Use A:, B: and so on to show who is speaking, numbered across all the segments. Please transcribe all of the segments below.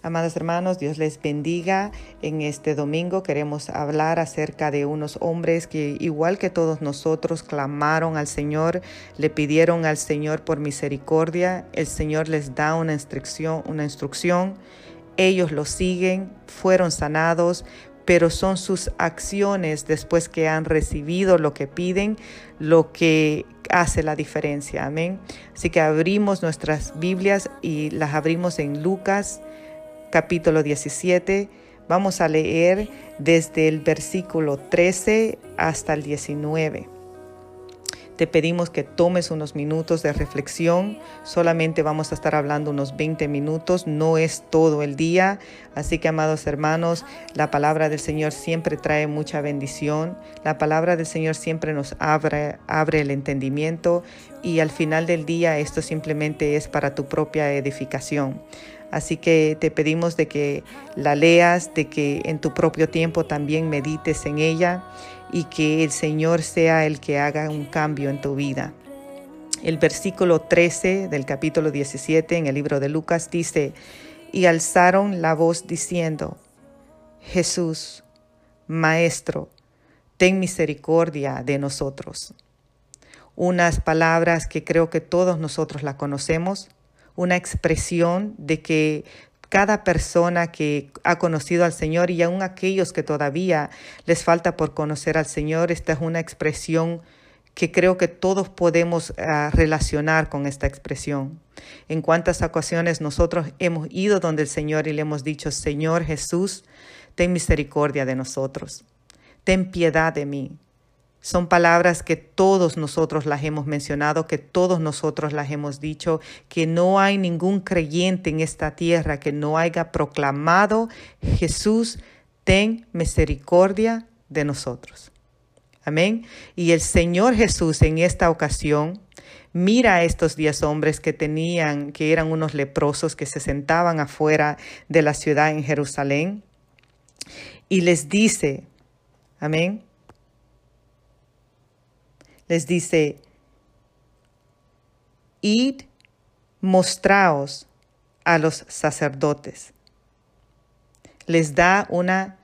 A: Amados hermanos, Dios les bendiga. En este domingo queremos hablar acerca de unos hombres que, igual que todos nosotros, clamaron al Señor, le pidieron al Señor por misericordia. El Señor les da una instrucción, una instrucción. Ellos lo siguen, fueron sanados, pero son sus acciones después que han recibido lo que piden lo que hace la diferencia. Amén. Así que abrimos nuestras Biblias y las abrimos en Lucas capítulo 17. Vamos a leer desde el versículo 13 hasta el 19. Te pedimos que tomes unos minutos de reflexión. Solamente vamos a estar hablando unos 20 minutos. No es todo el día. Así que, amados hermanos, la palabra del Señor siempre trae mucha bendición. La palabra del Señor siempre nos abre, abre el entendimiento. Y al final del día esto simplemente es para tu propia edificación. Así que te pedimos de que la leas, de que en tu propio tiempo también medites en ella y que el Señor sea el que haga un cambio en tu vida. El versículo 13 del capítulo 17 en el libro de Lucas dice, y alzaron la voz diciendo, Jesús, Maestro, ten misericordia de nosotros. Unas palabras que creo que todos nosotros la conocemos, una expresión de que cada persona que ha conocido al Señor y aún aquellos que todavía les falta por conocer al Señor, esta es una expresión que creo que todos podemos ah, relacionar con esta expresión. En cuántas ocasiones nosotros hemos ido donde el Señor y le hemos dicho, Señor Jesús, ten misericordia de nosotros, ten piedad de mí, son palabras que todos nosotros las hemos mencionado, que todos nosotros las hemos dicho, que no hay ningún creyente en esta tierra que no haya proclamado, Jesús, ten misericordia de nosotros. Amén. Y el Señor Jesús en esta ocasión mira a estos diez hombres que tenían, que eran unos leprosos que se sentaban afuera de la ciudad en Jerusalén y les dice, amén, les dice, id, mostraos a los sacerdotes. Les da una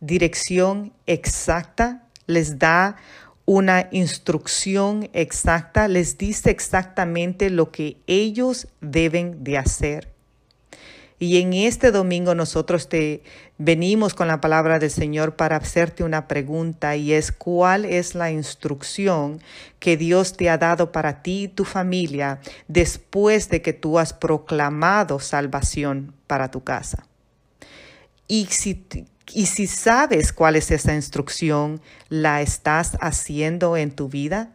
A: dirección exacta, les da una instrucción exacta, les dice exactamente lo que ellos deben de hacer. Y en este domingo nosotros te venimos con la palabra del Señor para hacerte una pregunta y es cuál es la instrucción que Dios te ha dado para ti y tu familia después de que tú has proclamado salvación para tu casa. Y si, y si sabes cuál es esa instrucción, ¿la estás haciendo en tu vida?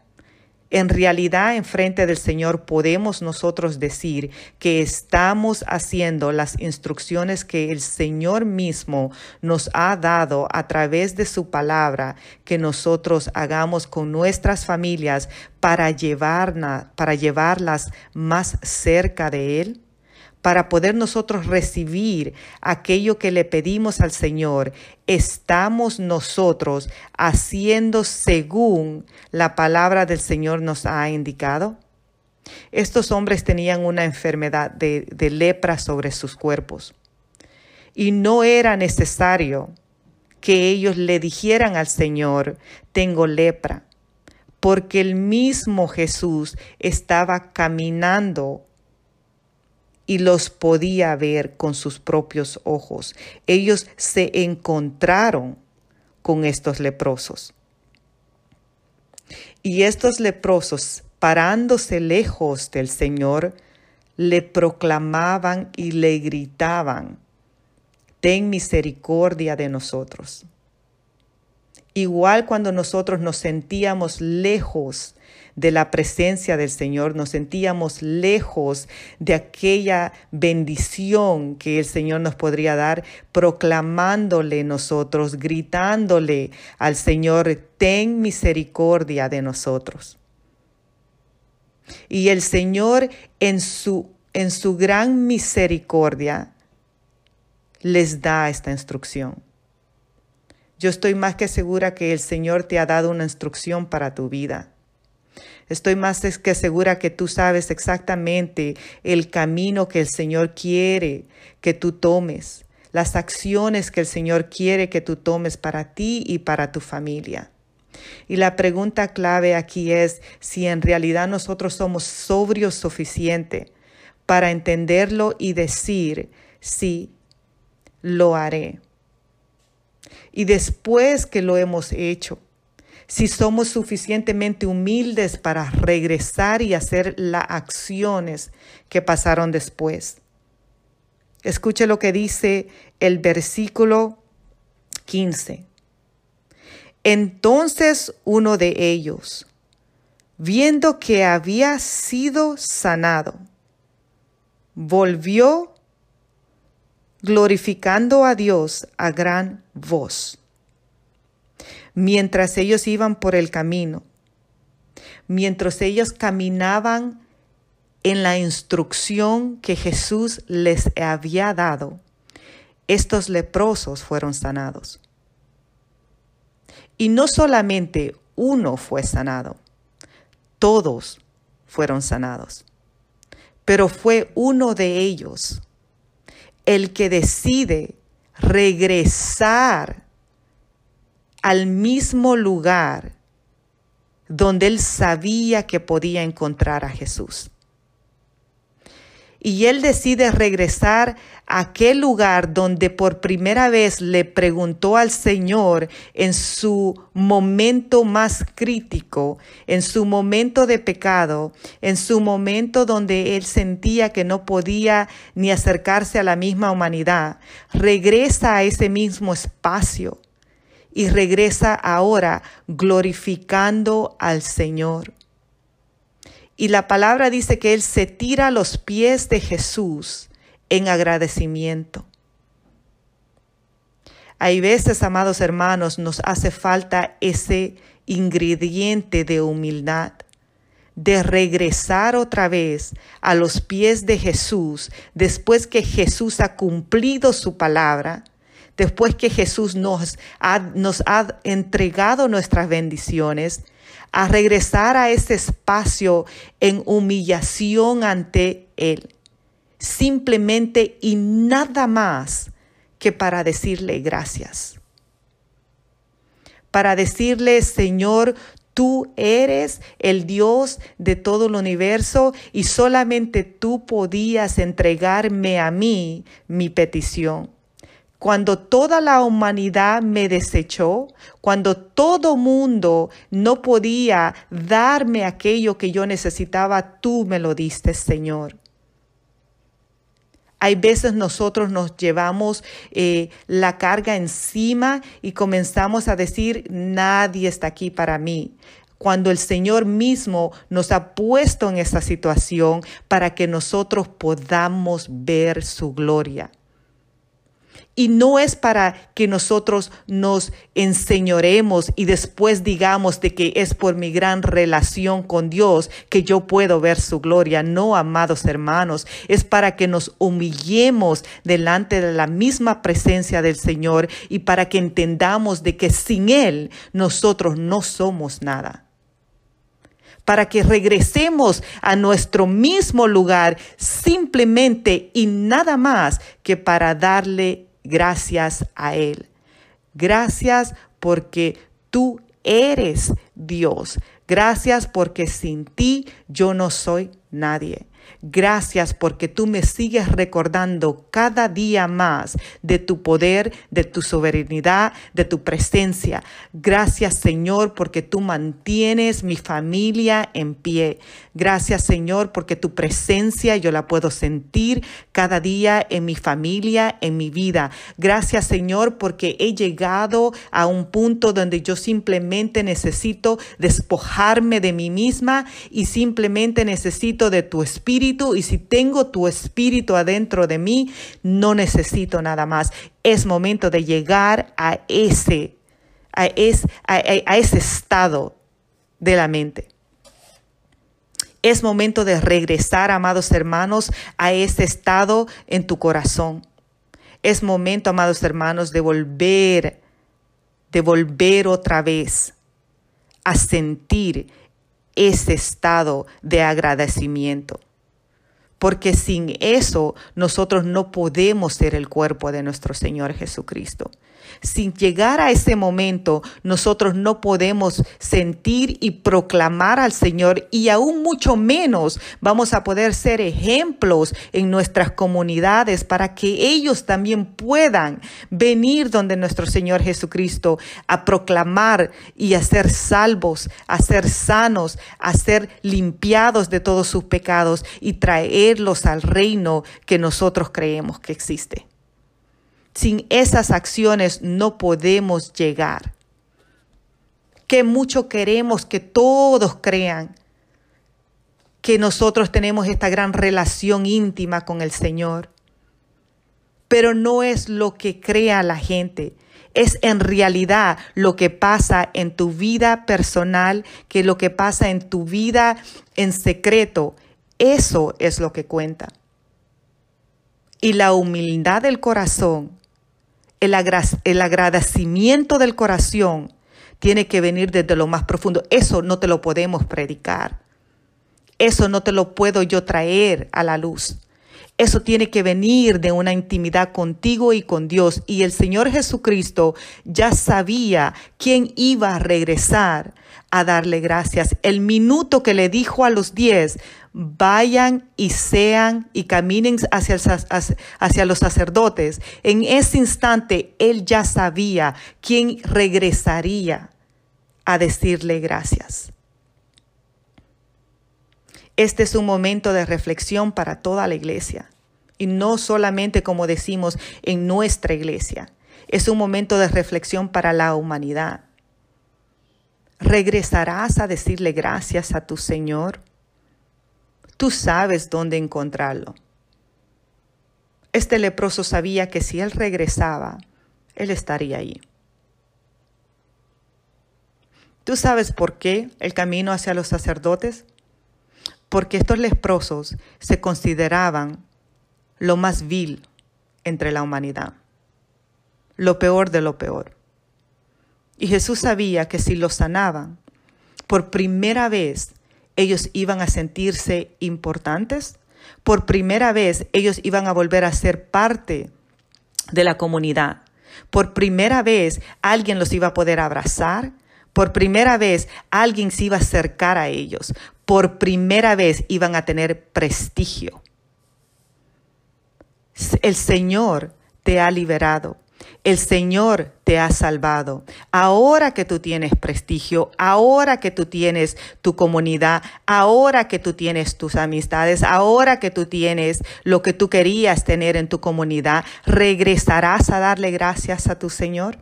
A: En realidad, en frente del Señor podemos nosotros decir que estamos haciendo las instrucciones que el Señor mismo nos ha dado a través de su palabra, que nosotros hagamos con nuestras familias para, para llevarlas más cerca de Él para poder nosotros recibir aquello que le pedimos al Señor, estamos nosotros haciendo según la palabra del Señor nos ha indicado? Estos hombres tenían una enfermedad de, lepra sobre sus cuerpos y no era necesario que ellos le dijeran al Señor, tengo lepra, porque el mismo Jesús estaba caminando y los podía ver con sus propios ojos. Ellos se encontraron con estos leprosos. Y estos leprosos, parándose lejos del Señor, le proclamaban y le gritaban, ten misericordia de nosotros. Igual cuando nosotros nos sentíamos lejos de la presencia del Señor, nos sentíamos lejos de aquella bendición que el Señor nos podría dar, proclamándole nosotros, gritándole al Señor, ten misericordia de nosotros. Y el Señor en su, en su gran misericordia les da esta instrucción. Yo estoy más que segura que el Señor te ha dado una instrucción para tu vida. Estoy más que segura que tú sabes exactamente el camino que el Señor quiere que tú tomes, las acciones que el Señor quiere que tú tomes para ti y para tu familia. Y la pregunta clave aquí es si en realidad nosotros somos sobrios suficiente para entenderlo y decir, sí, lo haré. Y después que lo hemos hecho, si somos suficientemente humildes para regresar y hacer las acciones que pasaron después. Escuche lo que dice el versículo 15. Entonces uno de ellos, viendo que había sido sanado, volvió glorificando a Dios a gran voz. Mientras ellos iban por el camino, mientras ellos caminaban en la instrucción que Jesús les había dado, estos leprosos fueron sanados. Y no solamente uno fue sanado, todos fueron sanados. Pero fue uno de ellos el que decide regresar al mismo lugar donde él sabía que podía encontrar a Jesús y él decide regresar a aquel lugar donde por primera vez le preguntó al Señor en su momento más crítico, en su momento de pecado, en su momento donde él sentía que no podía ni acercarse a la misma humanidad, regresa a ese mismo espacio y regresa ahora glorificando al Señor. Y la palabra dice que Él se tira a los pies de Jesús en agradecimiento. Hay veces, amados hermanos, nos hace falta ese ingrediente de humildad, de regresar otra vez a los pies de Jesús después que Jesús ha cumplido su palabra, después que Jesús nos ha, nos ha entregado nuestras bendiciones a regresar a ese espacio en humillación ante Él. Simplemente y nada más que para decirle gracias. Para decirle, Señor, tú eres el Dios de todo el universo y solamente tú podías entregarme a mí mi petición cuando toda la humanidad me desechó, cuando todo mundo no podía darme aquello que yo necesitaba, tú me lo diste, Señor. Hay veces nosotros nos llevamos eh, la carga encima y comenzamos a decir, nadie está aquí para mí cuando el Señor mismo nos ha puesto en esa situación para que nosotros podamos ver su gloria. Y no es para que nosotros nos enseñoremos y después digamos de que es por mi gran relación con Dios que yo puedo ver su gloria. No, amados hermanos, es para que nos humillemos delante de la misma presencia del Señor y para que entendamos de que sin Él nosotros no somos nada para que regresemos a nuestro mismo lugar simplemente y nada más que para darle gracias a Él. Gracias porque tú eres Dios. Gracias porque sin ti yo no soy nadie. Gracias porque tú me sigues recordando cada día más de tu poder, de tu soberanía, de tu presencia. Gracias Señor porque tú mantienes mi familia en pie. Gracias Señor porque tu presencia yo la puedo sentir cada día en mi familia, en mi vida. Gracias Señor porque he llegado a un punto donde yo simplemente necesito despojarme de mí misma y simplemente necesito de tu espíritu y si tengo tu espíritu adentro de mí, no necesito nada más. Es momento de llegar a ese, a, a ese estado de la mente. Es momento de regresar, amados hermanos, a ese estado en tu corazón. Es momento, amados hermanos, de volver, de volver otra vez a sentir ese estado de agradecimiento. Porque sin eso nosotros no podemos ser el cuerpo de nuestro Señor Jesucristo. Sin llegar a ese momento, nosotros no podemos sentir y proclamar al Señor y aún mucho menos vamos a poder ser ejemplos en nuestras comunidades para que ellos también puedan venir donde nuestro Señor Jesucristo a proclamar y a ser salvos, a ser sanos, a ser limpiados de todos sus pecados y traerlos al reino que nosotros creemos que existe. Sin esas acciones no podemos llegar. Que mucho queremos que todos crean que nosotros tenemos esta gran relación íntima con el Señor. Pero no es lo que crea la gente, es en realidad lo que pasa en tu vida personal, que lo que pasa en tu vida en secreto. Eso es lo que cuenta. Y la humildad del corazón el, agradecimiento del corazón tiene que venir desde lo más profundo. Eso no te lo podemos predicar. Eso no te lo puedo yo traer a la luz. Eso tiene que venir de una intimidad contigo y con Dios. Y el Señor Jesucristo ya sabía quién iba a regresar a darle gracias. El minuto que le dijo a los diez, vayan y sean y caminen hacia, los sacerdotes. En ese instante él ya sabía quién regresaría a decirle gracias. Este es un momento de reflexión para toda la iglesia y no solamente como decimos en nuestra iglesia. Es un momento de reflexión para la humanidad. ¿Regresarás a decirle gracias a tu Señor? Tú sabes dónde encontrarlo. Este leproso sabía que si él regresaba, él estaría ahí. ¿Tú sabes por qué el camino hacia los sacerdotes? Porque estos leprosos se consideraban lo más vil entre la humanidad, lo peor de lo peor. Y Jesús sabía que si los sanaban, por primera vez ellos iban a sentirse importantes, por primera vez ellos iban a volver a ser parte de la comunidad. Por primera vez alguien los iba a poder abrazar, por primera vez alguien se iba a acercar a ellos, por primera vez iban a tener prestigio. El Señor te ha liberado. El Señor te ha salvado. Ahora que tú tienes prestigio, ahora que tú tienes tu comunidad, ahora que tú tienes tus amistades, ahora que tú tienes lo que tú querías tener en tu comunidad, ¿regresarás a darle gracias a tu Señor?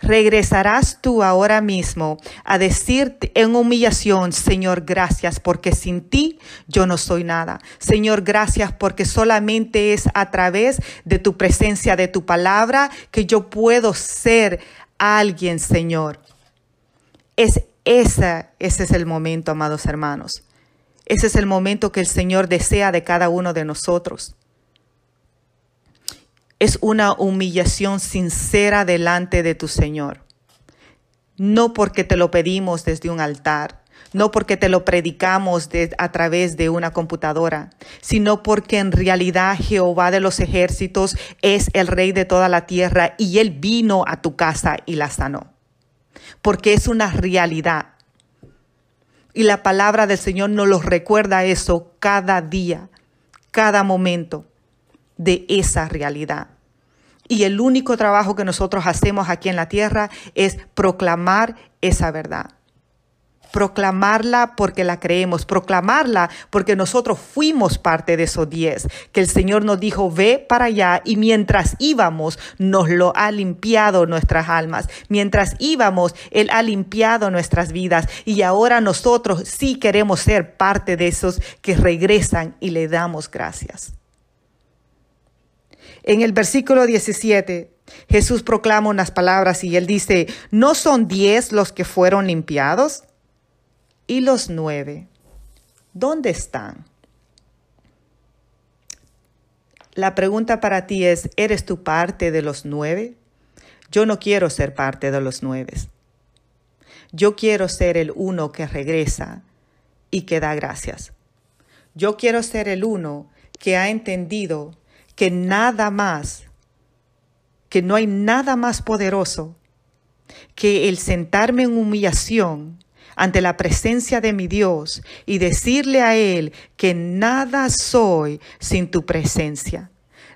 A: Regresarás tú ahora mismo a decirte en humillación, Señor, gracias, porque sin ti yo no soy nada. Señor, gracias, porque solamente es a través de tu presencia, de tu palabra, que yo puedo ser alguien, Señor. Es ese es el momento, amados hermanos. Ese es el momento que el Señor desea de cada uno de nosotros es una humillación sincera delante de tu Señor. No porque te lo pedimos desde un altar, no porque te lo predicamos a través de una computadora, sino porque en realidad Jehová de los ejércitos es el rey de toda la tierra y él vino a tu casa y la sanó. Porque es una realidad. Y la palabra del Señor nos lo recuerda eso cada día, cada momento de esa realidad. Y el único trabajo que nosotros hacemos aquí en la tierra es proclamar esa verdad. Proclamarla porque la creemos, proclamarla porque nosotros fuimos parte de esos diez, que el Señor nos dijo, ve para allá y mientras íbamos nos lo ha limpiado nuestras almas, mientras íbamos Él ha limpiado nuestras vidas y ahora nosotros sí queremos ser parte de esos que regresan y le damos gracias. En el versículo 17, Jesús proclama unas palabras y él dice, ¿no son diez los que fueron limpiados? ¿Y los nueve? ¿Dónde están? La pregunta para ti es, ¿eres tú parte de los nueve? Yo no quiero ser parte de los nueve. Yo quiero ser el uno que regresa y que da gracias. Yo quiero ser el uno que ha entendido que nada más, que no hay nada más poderoso que el sentarme en humillación ante la presencia de mi Dios y decirle a Él que nada soy sin tu presencia,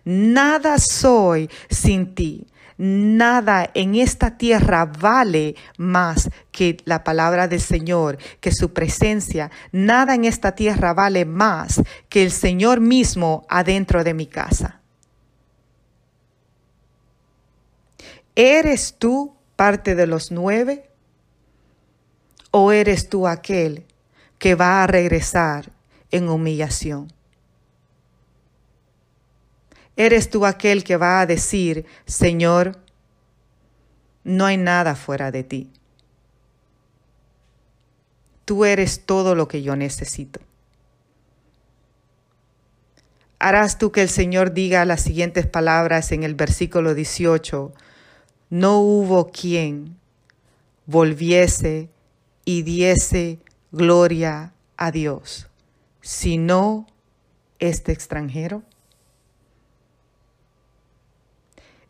A: nada soy sin ti. Nada en esta tierra vale más que la palabra del Señor, que su presencia. Nada en esta tierra vale más que el Señor mismo adentro de mi casa. ¿Eres tú parte de los nueve? ¿O eres tú aquel que va a regresar en humillación? ¿Eres tú aquel que va a decir, Señor, no hay nada fuera de ti? Tú eres todo lo que yo necesito. Harás tú que el Señor diga las siguientes palabras en el versículo 18 no hubo quien volviese y diese gloria a Dios, sino este extranjero.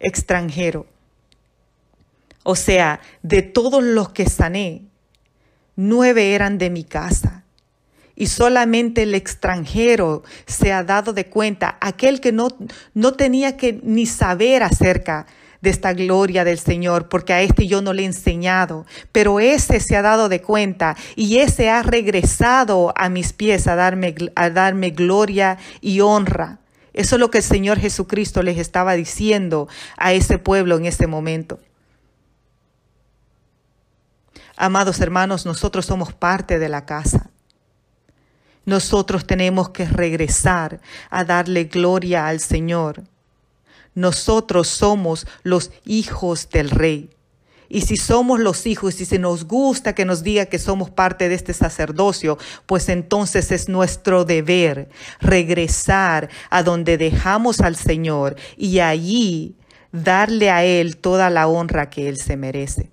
A: Extranjero. O sea, de todos los que sané, nueve eran de mi casa. Y solamente el extranjero se ha dado de cuenta, aquel que no, no tenía que ni saber acerca de esta gloria del Señor, porque a este yo no le he enseñado, pero ese se ha dado de cuenta y ese ha regresado a mis pies a darme, a darme gloria y honra. Eso es lo que el Señor Jesucristo les estaba diciendo a ese pueblo en ese momento. Amados hermanos, nosotros somos parte de la casa. Nosotros tenemos que regresar a darle gloria al Señor. Nosotros somos los hijos del rey. Y si somos los hijos y si nos gusta que nos diga que somos parte de este sacerdocio, pues entonces es nuestro deber regresar a donde dejamos al Señor y allí darle a Él toda la honra que Él se merece.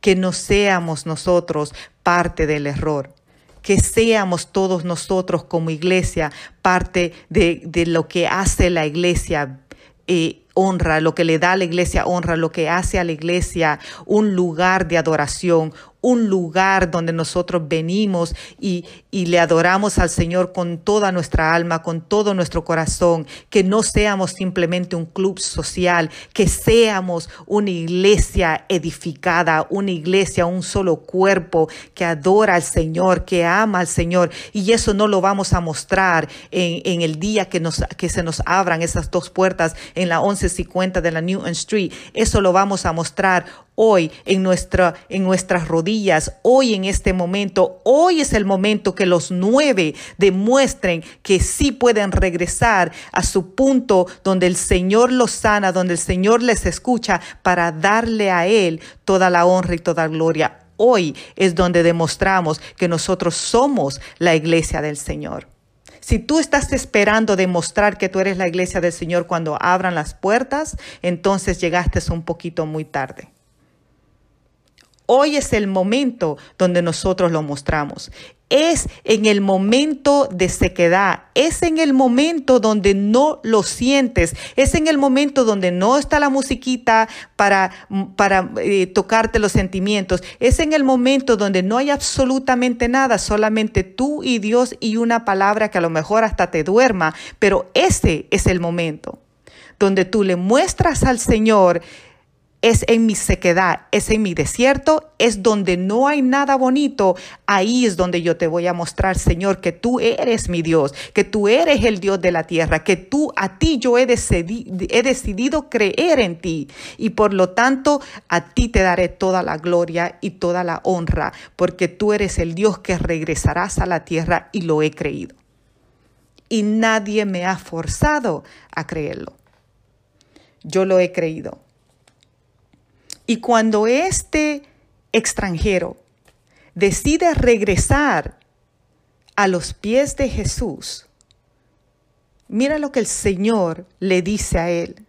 A: Que no seamos nosotros parte del error que seamos todos nosotros como iglesia parte de, lo que hace la iglesia eh, honra, lo que le da a la iglesia honra, lo que hace a la iglesia un lugar de adoración, un lugar donde nosotros venimos y, y, le adoramos al Señor con toda nuestra alma, con todo nuestro corazón, que no seamos simplemente un club social, que seamos una iglesia edificada, una iglesia, un solo cuerpo que adora al Señor, que ama al Señor. Y eso no lo vamos a mostrar en, en el día que, nos, que se nos abran esas dos puertas en la 1150 de la Newton Street. Eso lo vamos a mostrar hoy en, nuestra, en nuestras rodillas, hoy en este momento. Hoy es el momento que los nueve demuestren que sí pueden regresar a su punto donde el Señor los sana, donde el Señor les escucha para darle a Él toda la honra y toda gloria. Hoy es donde demostramos que nosotros somos la iglesia del Señor. Si tú estás esperando demostrar que tú eres la iglesia del Señor cuando abran las puertas, entonces llegaste un poquito muy tarde. Hoy es el momento donde nosotros lo mostramos. Es en el momento de sequedad, es en el momento donde no lo sientes, es en el momento donde no está la musiquita para, para eh, tocarte los sentimientos, es en el momento donde no hay absolutamente nada, solamente tú y Dios y una palabra que a lo mejor hasta te duerma, pero ese es el momento donde tú le muestras al Señor es en mi sequedad, es en mi desierto, es donde no hay nada bonito. Ahí es donde yo te voy a mostrar, Señor, que tú eres mi Dios, que tú eres el Dios de la tierra, que tú a ti yo he, decidido creer en ti. Y por lo tanto, a ti te daré toda la gloria y toda la honra, porque tú eres el Dios que regresarás a la tierra y lo he creído. Y nadie me ha forzado a creerlo. Yo lo he creído. Y cuando este extranjero decide regresar a los pies de Jesús, mira lo que el Señor le dice a él.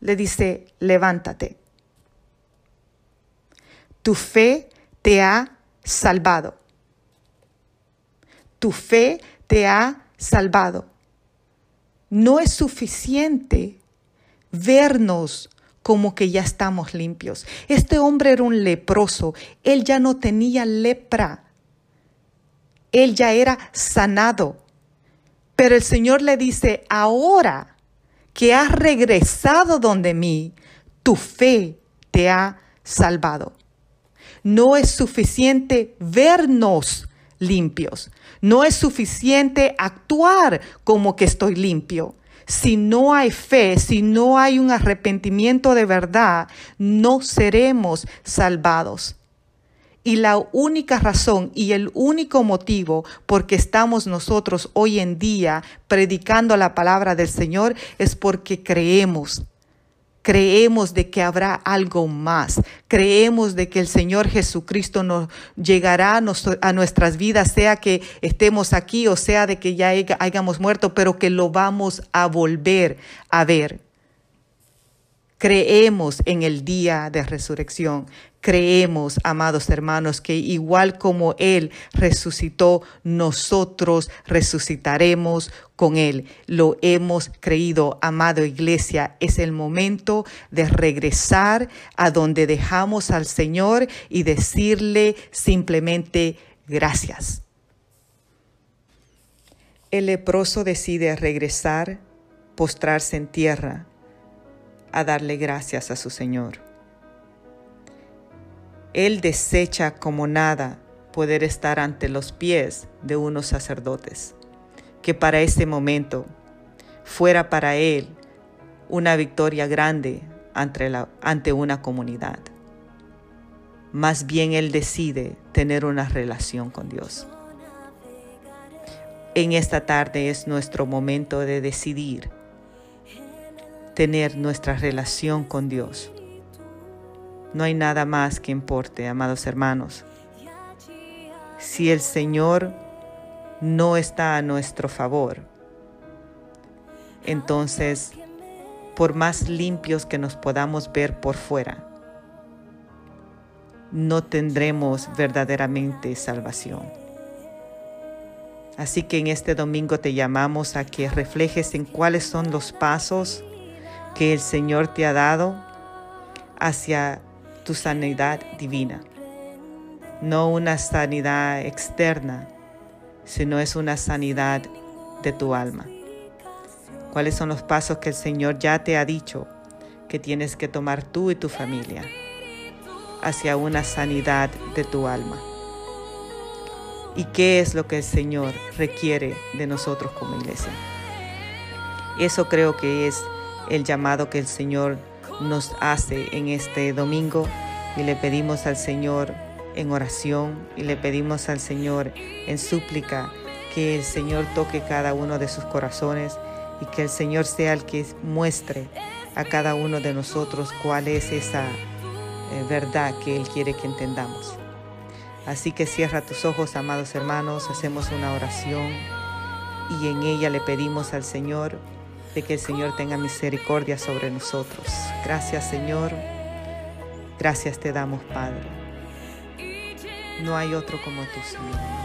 A: Le dice, levántate, Tu fe te ha salvado. Tu fe te ha salvado. No es suficiente vernos como que ya estamos limpios. Este hombre era un leproso, él ya no tenía lepra, él ya era sanado. Pero el Señor le dice, ahora que has regresado donde mí, tu fe te ha salvado. No es suficiente vernos limpios. No es suficiente actuar como que estoy limpio. Si no hay fe, si no hay un arrepentimiento de verdad, no seremos salvados. Y la única razón y el único motivo por que estamos nosotros hoy en día predicando la palabra del Señor es porque creemos creemos de que habrá algo más. Creemos de que el Señor Jesucristo nos llegará a nuestras vidas, sea que estemos aquí o sea de que ya hayamos muerto, pero que lo vamos a volver a ver. Creemos en el día de resurrección. Creemos, amados hermanos, que igual como Él resucitó, nosotros resucitaremos con Él. Lo hemos creído, amado iglesia. Es el momento de regresar a donde dejamos al Señor y decirle simplemente gracias. El leproso decide regresar, postrarse en tierra a darle gracias a su Señor. Él desecha como nada poder estar ante los pies de unos sacerdotes, que para ese momento fuera para él una victoria grande ante, ante una comunidad. Más bien él decide tener una relación con Dios. En esta tarde es nuestro momento de decidir tener nuestra relación con Dios. No hay nada más que importe, amados hermanos. Si el Señor no está a nuestro favor, entonces, por más limpios que nos podamos ver por fuera, no tendremos verdaderamente salvación. Así que en este domingo te llamamos a que reflejes en cuáles son los pasos que el Señor te ha dado hacia tu sanidad divina. No una sanidad externa, sino es una sanidad de tu alma. ¿Cuáles son los pasos que el Señor ya te ha dicho que tienes que tomar tú y tu familia hacia una sanidad de tu alma? ¿Y qué es lo que el Señor requiere de nosotros como iglesia? Eso creo que es el llamado que el Señor nos hace en este domingo y le pedimos al Señor en oración y le pedimos al Señor en súplica que el Señor toque cada uno de sus corazones y que el Señor sea el que muestre a cada uno de nosotros cuál es esa eh, verdad que Él quiere que entendamos. Así que cierra tus ojos, amados hermanos, hacemos una oración y en ella le pedimos al Señor de que el Señor tenga misericordia sobre nosotros. Gracias Señor, gracias te damos Padre. No hay otro como tú, Señor.